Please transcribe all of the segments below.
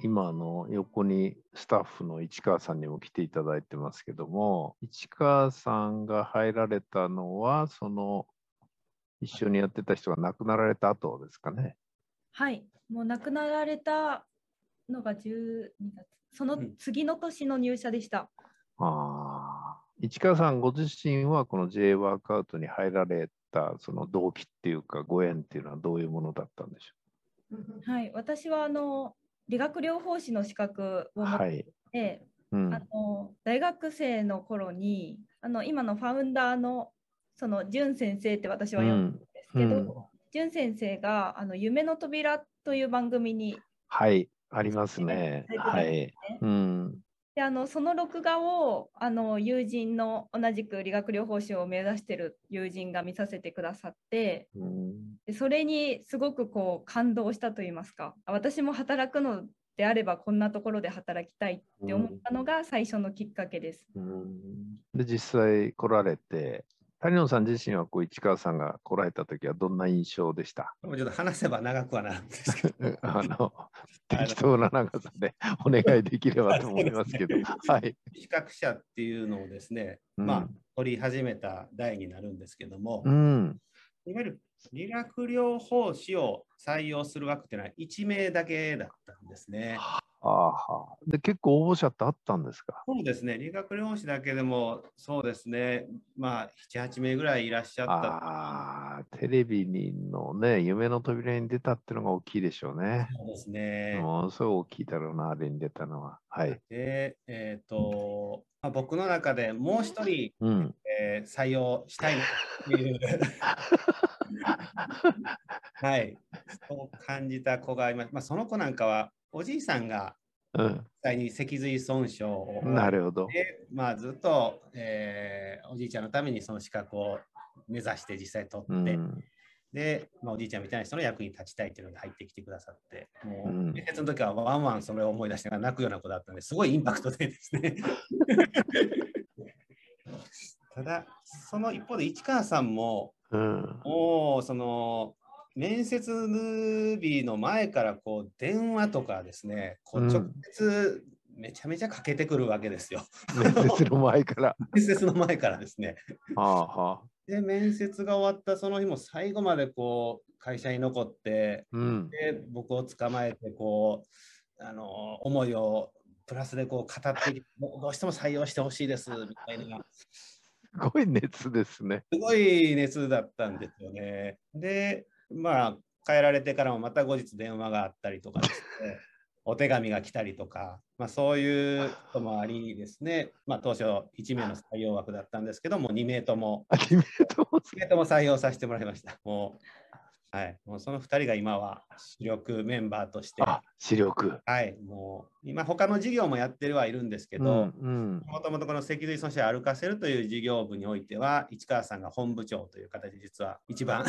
今の横にスタッフの市川さんにも来ていただいてますけども、市川さんが入られたのは、その一緒にやってた人が亡くなられた後ですかね。はい、もう亡くなられたのが12月、その次の年の入社でした。ああ。市川さんご自身はこの J ワークアウトに入られたその動機っていうかご縁っていうのはどういうものだったんでしはい、私はあの理学療法士の資格を持っはい。て、うんあ。の大学生の頃にあの今のファウンダーのその淳先生って私は呼ぶんですけど、うん淳先生があの夢の扉という番組にはい。ありますね。はい。うん。であのその録画をあの友人の同じく理学療法士を目指してる友人が見させてくださってうんでそれにすごくこう感動したと言いますかあ私も働くのであればこんなところで働きたいって思ったのが最初のきっかけです。うんで、実際来られて、谷野さん自身はこう市川さんが来られた時はどんな印象でした？もうちょっと話せば長くはなるんですけど、あの、適当な長さでお願いできればと思いますけど。はい。資格者っていうのをですね、うんまあ、取り始めた代になるんですけども、うん。いわゆる理学療法士を採用する枠っていうのは1名だけだったんですね。ああはあ。で、結構応募者ってあったんですか？そうですね、理学療法士だけでも、そうですね、まあ、7、8名ぐらいいらっしゃった。ああ、テレビのね、夢の扉に出たっていうのが大きいでしょうね。そうですね。ものすごい大きいだろうな、あれに出たのは。はい。で、えっ、と、まあ、僕の中でもう一人、うん。えー採用したいなっていう、はい、そう感じた子がいます。まあ、その子なんかは、おじいさんがうん。実際に脊髄損傷をなるほど。で、まあ、ずっと、えーおじいちゃんのためにその資格を目指して実際取って、うん。で、まあ、おじいちゃんみたいな人の役に立ちたいっていうので入ってきてくださって、もう、うん面接の時はワンワンそれを思い出しながら泣くような子だったので、すごいインパクトでですね。ただ、その一方で市川さんも、うん。もうその面接日の前からこう電話とかですね、こううん直接めちゃめちゃかけてくるわけですよ。面接の前から。面接の前からですね。はあはあ。で、面接が終わったその日も最後までこう会社に残って、うん。で僕を捕まえてこうあの思いをプラスでこう語って どうしても採用してほしいですみたいなすごい熱ですね。すごい熱だったんですよね。でまあ帰られてからもまた後日電話があったりとかですね。お手紙が来たりとか、まあ、そういうこともありですね、まあ、当初1名の採用枠だったんですけども2名とも。アニメートも。2名とも採用させてもらいました。もうはい、もうその2人が今は主力メンバーとして、あ、視力。はい、もう今他の事業もやってはいるんですけうんど、うん。もともとこの脊髄損傷を歩かせるという事業部においては、市川さんが本部長という形で実は一番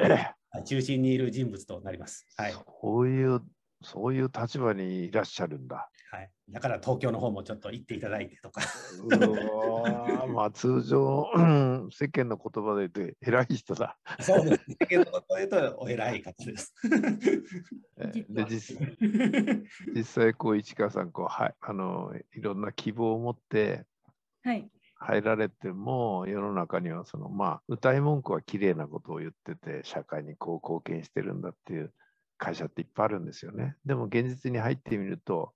え中心にいる人物となります。はい。そういう、そういう立場にいらっしゃるんだ。はい、だから東京の方もちょっと行っていただいてとか。うわーまあ通常、うん世間の言葉で言うと偉い人だ。そうですね。けど、こういうとお偉い方です。えーで実実際こう市川さんこうはいあのいろんな希望を持ってはい、入られても世の中にはそのまあ歌い文句は綺麗なことを言ってて社会にこう貢献してるんだっていう会社っていっぱいあるんですよね。でも現実に入ってみると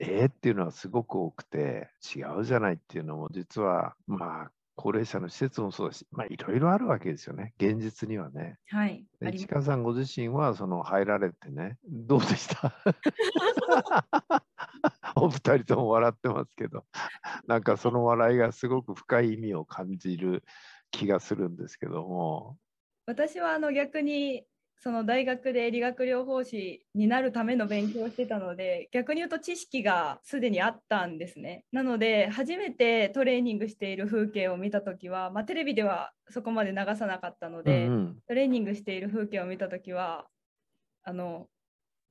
えー、っていうのはすごく多くて違うじゃないっていうのも実はまあ高齢者の施設もそうだしまあいろいろあるわけですよね現実にはね。はい、市川さんご自身はその入られてねどうでした？お二人とも笑ってますけどなんかその笑いがすごく深い意味を感じる気がするんですけども私はあの逆にその大学で理学療法士になるための勉強をしてたので逆に言うと知識がすでにあったんですね。なので初めてトレーニングしている風景を見た時は、まあ、テレビではそこまで流さなかったので、うんうんトレーニングしている風景を見た時はあの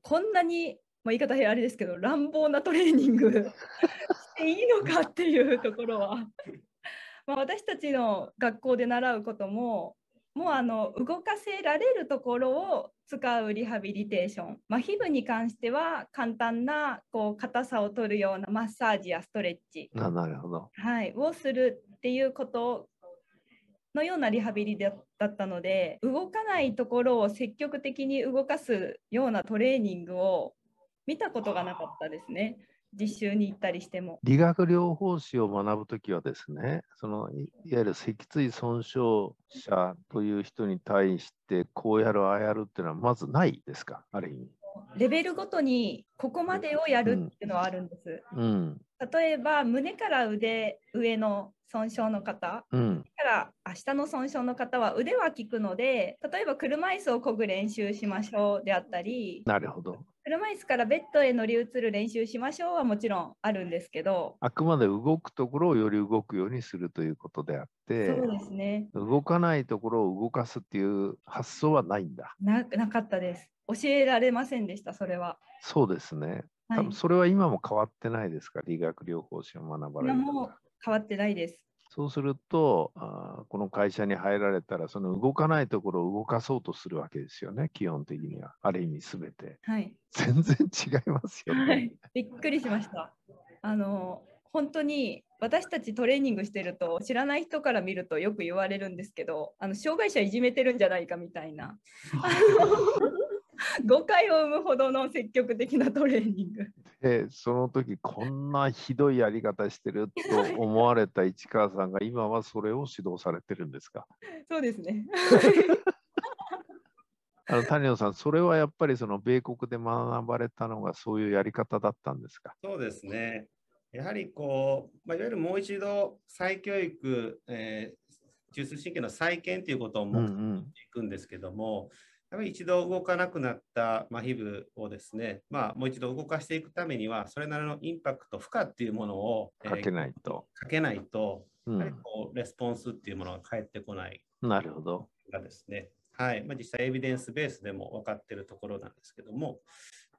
こんなに、まあ、言い方あれですけど乱暴なトレーニングしていいのかっていうところは。まあ私たちの学校で習うことももうあの動かせられるところを使うリハビリテーション、まあ、皮膚に関しては簡単なこう硬さを取るようなマッサージやストレッチ、あなるほど。はい、をするっていうことのようなリハビリだだったので動かないところを積極的に動かすようなトレーニングを見たことがなかったですね実習に行ったりしても。理学療法士を学ぶときはですね、そのいいわゆる脊椎損傷者という人に対してこうやるああやるっていうのはまずないですか、ある意味。レベルごとにここまでをやるっていうのはあるんです。うん、例えば胸から腕上の損傷の方うん、から明日の損傷の方は腕は効くので例えば車椅子を漕ぐ練習しましょうであったりなるほど。車椅子からベッドへ乗り移る練習しましょうはもちろんあるんですけどあくまで動くところをより動くようにするということであって、そうですね動かないところを動かすっていう発想はないんだ。ななかったです教えられませんでしたそれは。そうですね。はい多分それは今も変わってないですか、理学療法士を学ばれる今も方。変わってないです。そうするとあー、この会社に入られたら、その動かないところを動かそうとするわけですよね、基本的には。ある意味すべて。はい全然違いますよはね。い、びっくりしました。あの本当に私たちトレーニングしてると知らない人から見るとよく言われるんですけどあの障害者いじめてるんじゃないかみたいな 誤解を生むほどの積極的なトレーニング。で、その時こんなひどいやり方してると思われた市川さんが、今はそれを指導されてるんですか？そうですね。あの谷野さん、それはやっぱりその米国で学ばれたのがそういうやり方だったんですか？そうですね。やはりこう、まあ、いわゆるもう一度再教育、えー中枢神経の再建ということをうんう目的にいくんですけども、やっぱり一度動かなくなった麻痺部をですね、まあ、もう一度動かしていくためには、それなりのインパクト、負荷っていうものを、えーかけないと。かけないと、うん、やはりこうレスポンスっていうものが返ってこない。なるほど。がですね、はい。まあ、実際エビデンスベースでも分かっているところなんですけども、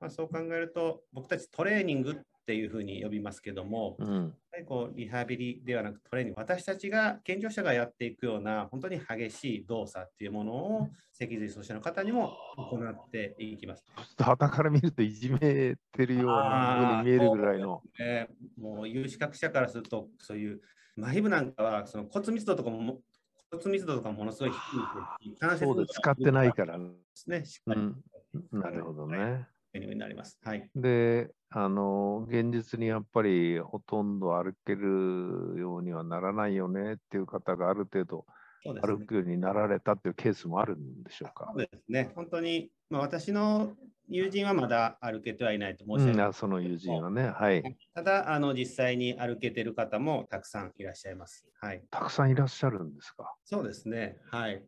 まあ、そう考えると、僕たちトレーニングっていうふうに呼びますけども、うん、りこうリハビリではなくトレーニング、私たちが健常者がやっていくような本当に激しい動作っていうものを脊髄損傷の方にも行っていきます。旗から見るといじめてるような風に見えるぐらいの。えーもう有資格者からすると、そういう麻痺部なんかはその骨密度とかも骨密度とかもものすごい低いし、関節そうです、使ってないから。うですね、しっかりん、なるほどね。メニューになります。はい。で、あの、現実にやっぱりほとんど歩けるようにはならないよねっていう方がある程度歩くようになられたっていうケースもあるんでしょうかそ。うですね。本当に、まあ、私の友人はまだ歩けてはいないと申しうん、上げあその友人はね、はい。ただ、あの実際に歩けてる方もたくさんいらっしゃいます。はい。たくさんいらっしゃるんですか？そうですね。はい。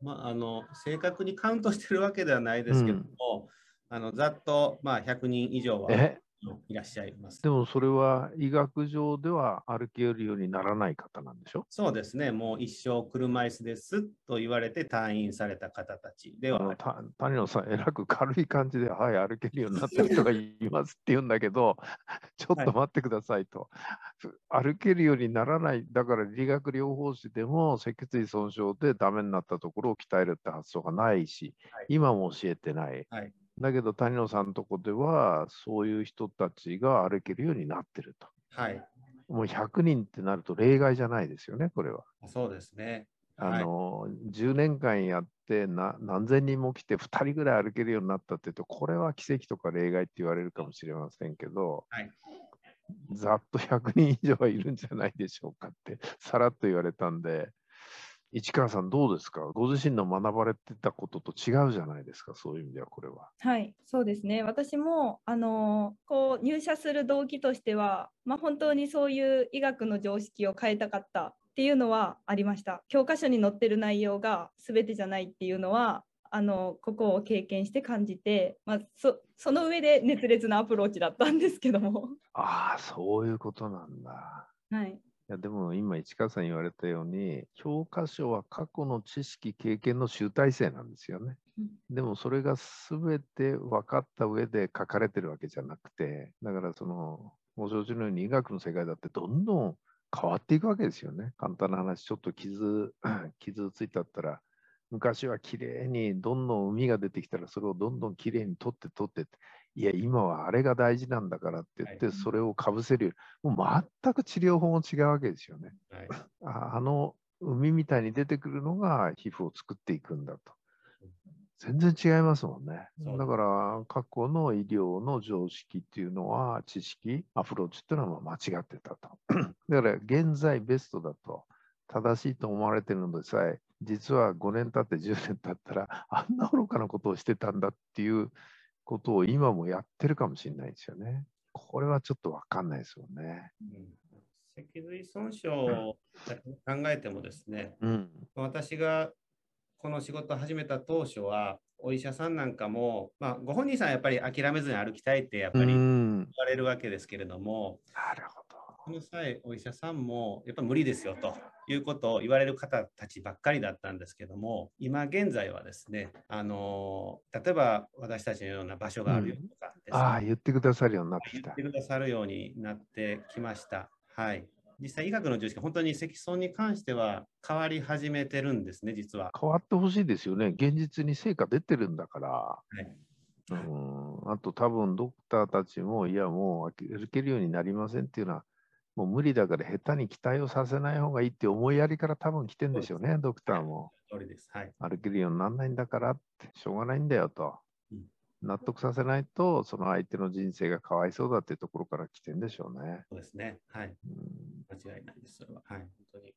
まあ、あの正確にカウントしてるわけではないですけども、あのざっと、まあ、100人以上はえ？いらっしゃいます。で。もそれは医学上では歩けるようにならない方なんでしょ？そうですね。もう一生車椅子ですと言われて退院された方たちではあのた谷野さん、えらく軽い感じで、はい、歩けるようになった人がいますって言うんだけど、ちょっと待ってくださいと、歩けるようにならない、だから理学療法士でも脊椎損傷でダメになったところを鍛えるって発想がないし、はい。今も教えてない。はいだけど谷野さんのとこでは、そういう人たちが歩けるようになってると。はい。もう100人ってなると例外じゃないですよね、これは。そうですね。あの、10年間やってな何千人も来て2人ぐらい歩けるようになったって言うと、これは奇跡とか例外って言われるかもしれませんけど、はいざっと100人以上はいるんじゃないでしょうかって、さらっと言われたんで、市川さんどうですか？ご自身の学ばれてたことと違うじゃないですか、そういう意味ではこれは。はい、そうですね。私もあのこう入社する動機としては、まあ、本当にそういう医学の常識を変えたかったっていうのはありました。教科書に載ってる内容が全てじゃないっていうのはあのここを経験して感じて、まあ、そその上で熱烈なアプローチだったんですけども。ああ、そういうことなんだ。はい、いやでも今、市川さん言われたように、教科書は過去の知識、経験の集大成なんですよね。うんでもそれが全て分かった上で書かれてるわけじゃなくて、だからその、ご承知のように医学の世界だってどんどん変わっていくわけですよね。簡単な話、ちょっと傷、傷ついたったら、昔はきれいにどんどん海が出てきたらそれをどんどんきれいに取って取ってっていや今はあれが大事なんだからって言って、はいそれをかぶせるよりもう全く治療法も違うわけですよね。はい ああの海みたいに出てくるのが皮膚を作っていくんだと。全然違いますもんね。だから過去の医療の常識っていうのは知識、アプローチっていうのは間違ってたと。だから現在ベストだと正しいと思われてるのでさえ、実は5年経って10年経ったらあんな愚かなことをしてたんだっていうことを今もやってるかもしれないですよね。これはちょっとわかんないですよね。うん脊髄損傷を考えてもですね、うん。私がこの仕事を始めた当初は、お医者さんなんかも、まあ、ご本人さんはやっぱり諦めずに歩きたいってやっぱうり言ん。われるわけですけれども、なるほど。この際、お医者さんもやっぱ無理ですよということを言われる方たちばっかりだったんですけども、今現在はですね、あの例えば私たちのような場所があるよとかですね、ああ、言ってくださるようになってきた言って。くださるようになってきました。はい。実際、医学の常識、本当に積損に関しては変わり始めてるんですね、実は。変わってほしいですよね。現実に成果出てるんだから。はいうん、あと多分ドクターたちも、いやもう歩けるようになりませんっていうのは、もう無理だから下手に期待をさせない方がいいって思いやりから多分来てんでしょうね、ドクターも。はい。歩けるようにならないんだからって、しょうがないんだよとうん。納得させないと、その相手の人生がかわいそうだっていうところから来てんでしょうね。そうですね。はい。うん間違いないです。それは。はい。本当に。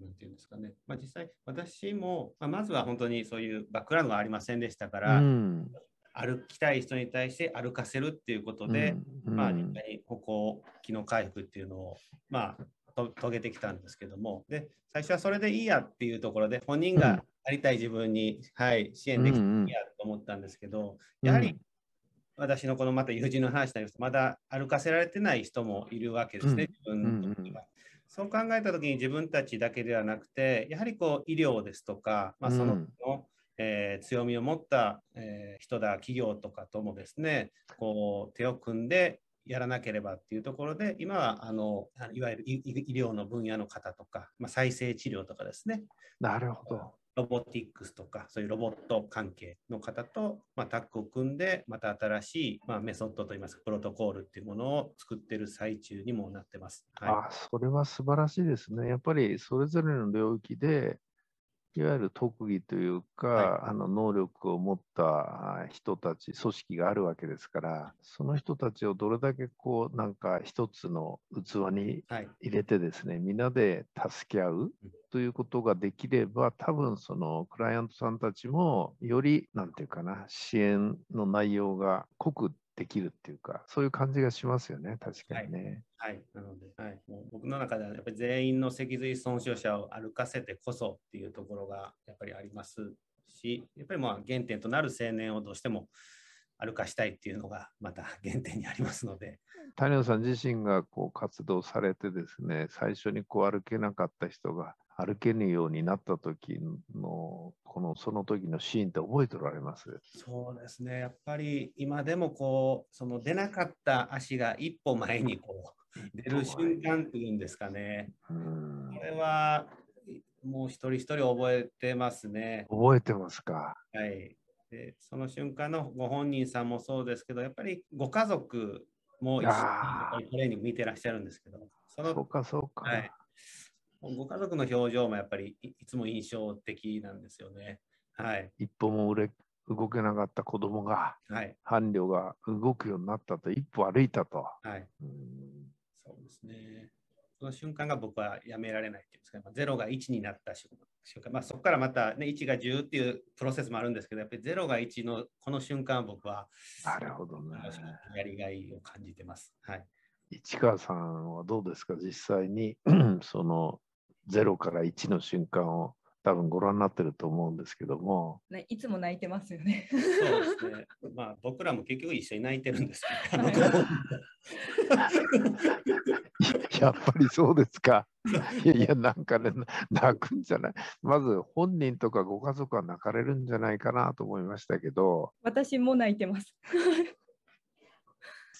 なんていうんですかね。まあ、実際、私も、まあ、まずは本当にそういうバックグラウンドがありませんでしたから、うん歩きたい人に対して歩かせるっていうことで、まあ、うん。うん実際に歩行機能回復っていうのを、まあ、と遂げてきたんですけども、で、最初はそれでいいやっていうところで、本人うん。がありたい自分に、はい、支援できていいやと思ったんですけど、やはり私のこのまた友人の話になりますと、まだ歩かせられてない人もいるわけですね、自分にとっては。そう考えたときに自分たちだけではなくて、やはりこう医療ですとか、まあ、そのうん。の、えー強みを持った、えー人だ、企業とかともですね、こう手を組んでやらなければっていうところで、今はあのあいわゆる医医療の分野の方とか、まあ、再生治療とかですね、なるほど。ロボティックスとか、そういうロボット関係の方と、まあ、タッグを組んで、また新しい、まあ、メソッドといいますか、プロトコールっていうものを作ってる最中にもなってます。はあそれは素晴らしいですね。やっぱりそれぞれの領域で、いわゆる特技というか、はあの能力を持ったあ人たち、組織があるわけですから、その人たちをどれだけこう、なんか一つの器にい。はい。入れてですね、みんなで助け合うということができれば、多分そのクライアントさんたちも、より、なんていうかな、支援の内容が濃くできるっていうか、そういう感じがしますよね、確かにね。はい。なので、はい、の中ではやっぱり全員の脊髄損傷者を歩かせてこそっていうところがやっぱりありますし、やっぱりまあ原点となる青年をどうしても歩かしたいっていうのがまた原点にありますので、谷野さん自身がこう活動されてですね、最初にこう歩けなかった人が歩けるようになった時の、このその時のシーンって覚えておられます？そうですね、やっぱり今でもこう、その出なかった足が一歩前にこう出る瞬間っていうんですかね、うんこれはもう一人一人覚えてますね。覚えてますかはい。でその瞬間のご本人さんもそうですけど、やっぱりご家族も一緒にトレーニング見てらっしゃるんですけど、そのそうか、そうか。はい、ご家族の表情もやっぱりいいつも印象的なんですよね。はい。一歩も売れ動けなかった子供が、はい。伴侶が動くようになったと、一歩歩いたと。はい。うんそうですね。その瞬間が僕はやめられないっていうんですか、まあ、0が1になった瞬間、まあ、そこからまた、ね、1が10っていうプロセスもあるんですけど、やっぱり0が1のこの瞬間、僕はなるほどね。やりがいを感じてます。はい。市川さんはどうですか？実際に その0から1の瞬間を多分ご覧になってると思うんですけども、ねいつも泣いてますよね。ね。まあ、僕らも結局一緒に泣いてるんですけど、やっぱりそうですか。いやいや、なんかね、泣くんじゃない。まず本人とかご家族は泣かれるんじゃないかなと思いましたけど、私も泣いてます。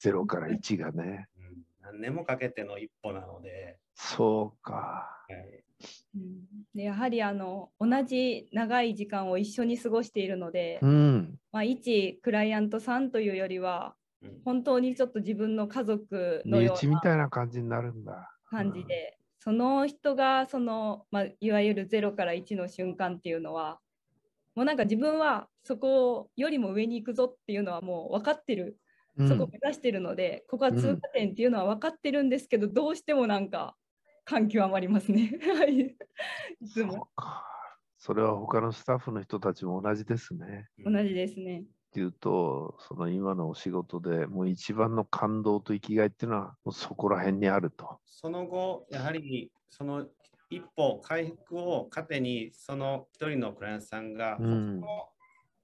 0から1がね。うん何年もかけての一歩なので、そうか。はい、やはりあの同じ長い時間を一緒に過ごしているので、うん。まあ、一クライアントさんというよりはうん本当にちょっと自分の家族の身ような内みたいな感じになるんだ。感じで、その人がその、まあ、いわゆる0から1の瞬間っていうのはもうなんか自分はそこよりも上に行くぞっていうのはもう分かってる、うん。そこを目指してるのでここは通過点っていうのは分かってるんですけど、どうしてもなんか感極まりますね。はいいつもか。それは他のスタッフの人たちも同じですね。同じですね。っていうと、その今のお仕事でもう一番の感動と生きがいっていうのはもうそこら辺にあると。その後、やはりその一歩回復を糧に、その一人のクライアントさんが、うん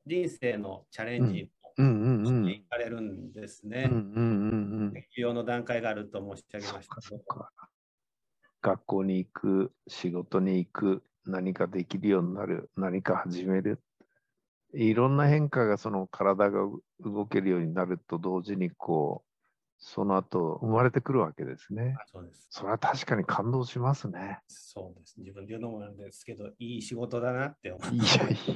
人生のチャレンジうんうんをうん。していかれるんですね。うんうんうんうん。適用の段階があると申し上げました。学校に行く、仕事に行く、何かできるようになる、何か始める。いろんな変化がその体が動けるようになると同時にこう、その後生まれてくるわけですね。あそうです。それは確かに感動しますね。そうです。自分で言うのもなんですけど、いい仕事だなって思う。いや、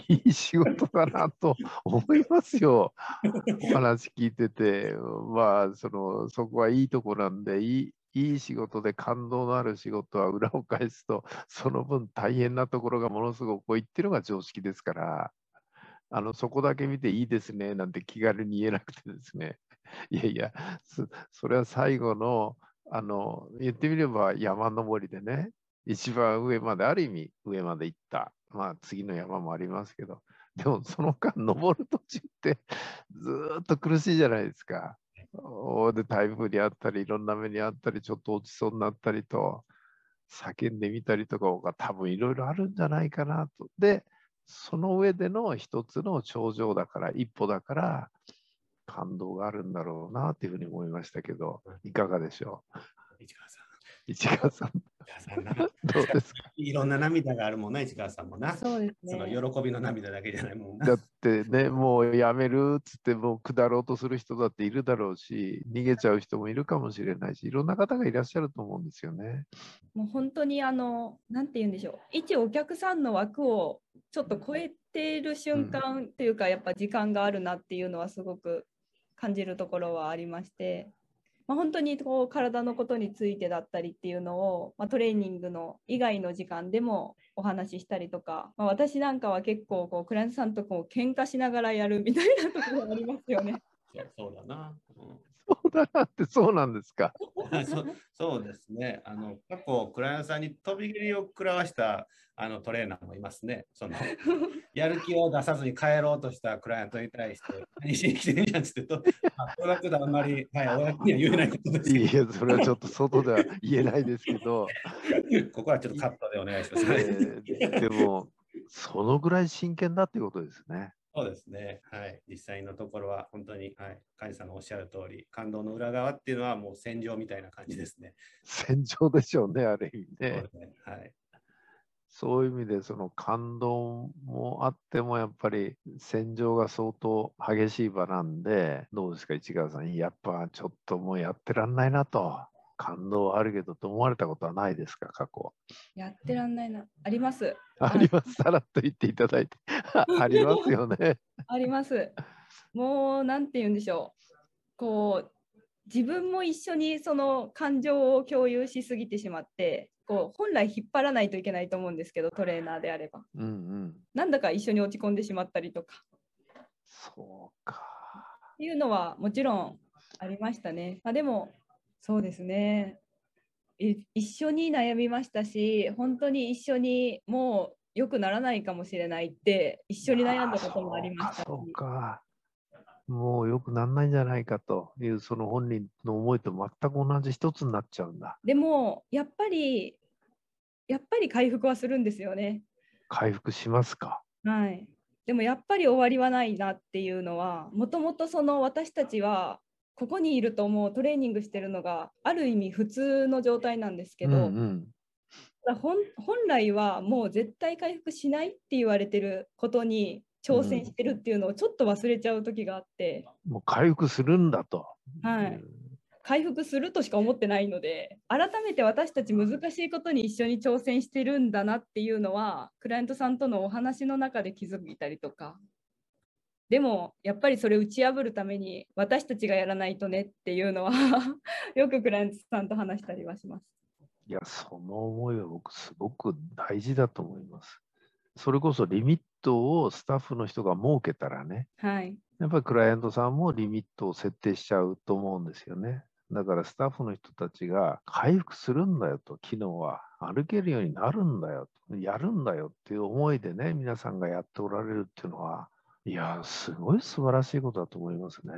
いい仕事だなと思いますよ。お話聞いてて、まあ、その、そこはいいとこなんで、いい、いい仕事で感動のある仕事は裏を返すと、その分大変なところがものすごく多いっていうのが常識ですから、あの、そこだけ見ていいですね、なんて気軽に言えなくてですね。いやいや、それは最後の、あの、言ってみれば山登りでね、一番上まで、ある意味上まで行った。まあ次の山もありますけど、でもその間登る途中ってずっと苦しいじゃないですか。で台風にあったり、いろんな目にあったり、ちょっと落ちそうになったりと、叫んでみたりとかが多分いろいろあるんじゃないかなと。で、その上での一つの頂上だから、一歩だから、感動があるんだろうなっていうふうに思いましたけど、いかがでしょ。う？市川さん、市川さんな どうですか？いろんな涙があるもんな、市川さんもな。そうですそのね。喜びの涙だけじゃないもんな。だってね、もうやめるっつって、もう下ろうとする人だっているだろうし、逃げちゃう人もいるかもしれないし、いろんな方がいらっしゃると思うんですよね。もう本当にあの、なんて言うんでしょう。一お客さんの枠をちょっと超えている瞬間っていうか、やっぱ時間があるなっていうのはすごく感じるところはありまして、まあ、本当にこう体のことについてだったりっていうのを、まあ、トレーニングの以外の時間でもお話ししたりとか、まあ、私なんかは結構こうクライアントさんとこう喧嘩しながらやるみたいなところがありますよね。そうそうだな。うんそうだなってそうなんですか？そうそうですね。あの過去、クライアントさんに飛び切りを食らわしたあのトレーナーもいますね。その やる気を出さずに帰ろうとしたクライアントに対して、何しに来てんやんっつってと、まあ、これはちょっとあんまり、はい、公には言えないことですけいや、それはちょっと外では言えないですけど、ど、ここはちょっとカットでお願いします。えーでも、そのぐらい真剣だっていうことですね。そうですね。はい。実際のところは本当に、はい。カジさんのおっしゃる通り、感動の裏側っていうのはもう戦場みたいな感じですね。戦場でしょうね、ある意味ねね。はい。そういう意味で、その感動もあっても、やっぱり戦場が相当激しい場なんで、どうですか、市川さん。やっぱちょっともうやってらんないなと。感動はあるけど、と思われたことはないですか、過去。やってらんないな。あります。あります。さらっと言っていただいて。ありますよね。あります。もう、なんて言うんでしょう。こう、自分も一緒にその感情を共有しすぎてしまって、こう本来引っ張らないといけないと思うんですけど、トレーナーであれば。うんうん。なんだか一緒に落ち込んでしまったりとか。そうか。っていうのはもちろんありましたね。まあ、でも、そうですね。い一緒に悩みましたし、本当に一緒にもう良くならないかもしれないって、一緒に悩んだこともありましたし。そうか。もう良くならないんじゃないかという、その本人の思いと全く同じ一つになっちゃうんだ。でも、やっぱり、やっぱり回復はするんですよね。回復しますか？はい。でもやっぱり終わりはないなっていうのは、もともとその私たちは、ここにいるともうトレーニングしてるのがある意味普通の状態なんですけど、うんうん、本来はもう絶対回復しないって言われてることに挑戦してるっていうのをちょっと忘れちゃう時があって、もう回復するんだと。はい回復するとしか思ってないので改めて私たち難しいことに一緒に挑戦してるんだなっていうのはクライアントさんとのお話の中で気づいたりとかでもやっぱりそれ打ち破るために私たちがやらないとねっていうのは よくクライアントさんと話したりはします。いや、その思いは僕すごく大事だと思います。それこそリミットをスタッフの人が設けたらね、はい、やっぱりクライアントさんもリミットを設定しちゃうと思うんですよね。だからスタッフの人たちが回復するんだよと、機能は歩けるようになるんだよ、やるんだよっていう思いでね、皆さんがやっておられるっていうのは、いや、すごい素晴らしいことだと思いますね。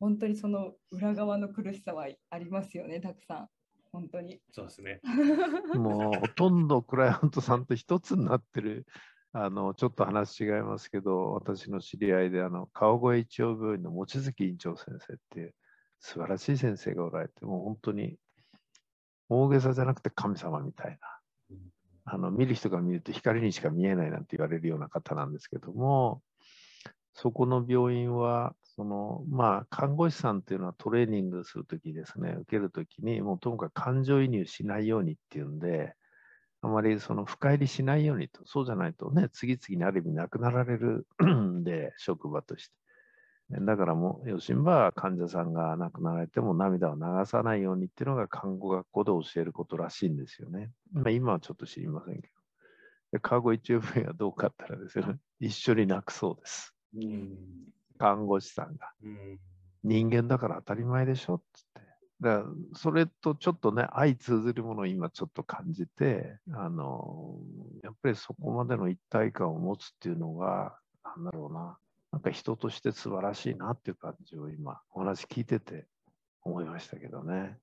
本当にその裏側の苦しさはありますよね、たくさん。本当に。そうですね。もうほとんどクライアントさんと一つになってる、あの、ちょっと話違いますけど、私の知り合いで、あの、川越一応病院の望月院長先生っていう素晴らしい先生がおられて、もう本当に大げさじゃなくて神様みたいな。あの見る人が見ると光にしか見えないなんて言われるような方なんですけども、そこの病院は、その、まあ、看護師さんっていうのはトレーニングするときですね、受けるときに、もうともかく感情移入しないようにっていうんで、あまりその深入りしないようにと、そうじゃないとね、次々にある意味なくなられるんで、職場として。だからもう、余震は患者さんが亡くなられても涙を流さないようにっていうのが看護学校で教えることらしいんですよね。まあ、今はちょっと知りませんけど。看護一応分はどうかったらですね、一緒に泣くそうです。看護師さんが、人間だから当たり前でしょっつって。だからそれとちょっとね、相通ずるものを今ちょっと感じて、あの、やっぱりそこまでの一体感を持つっていうのが、何だろうな、なんか人として素晴らしいなっていう感じを今、お話聞いてて思いましたけどね。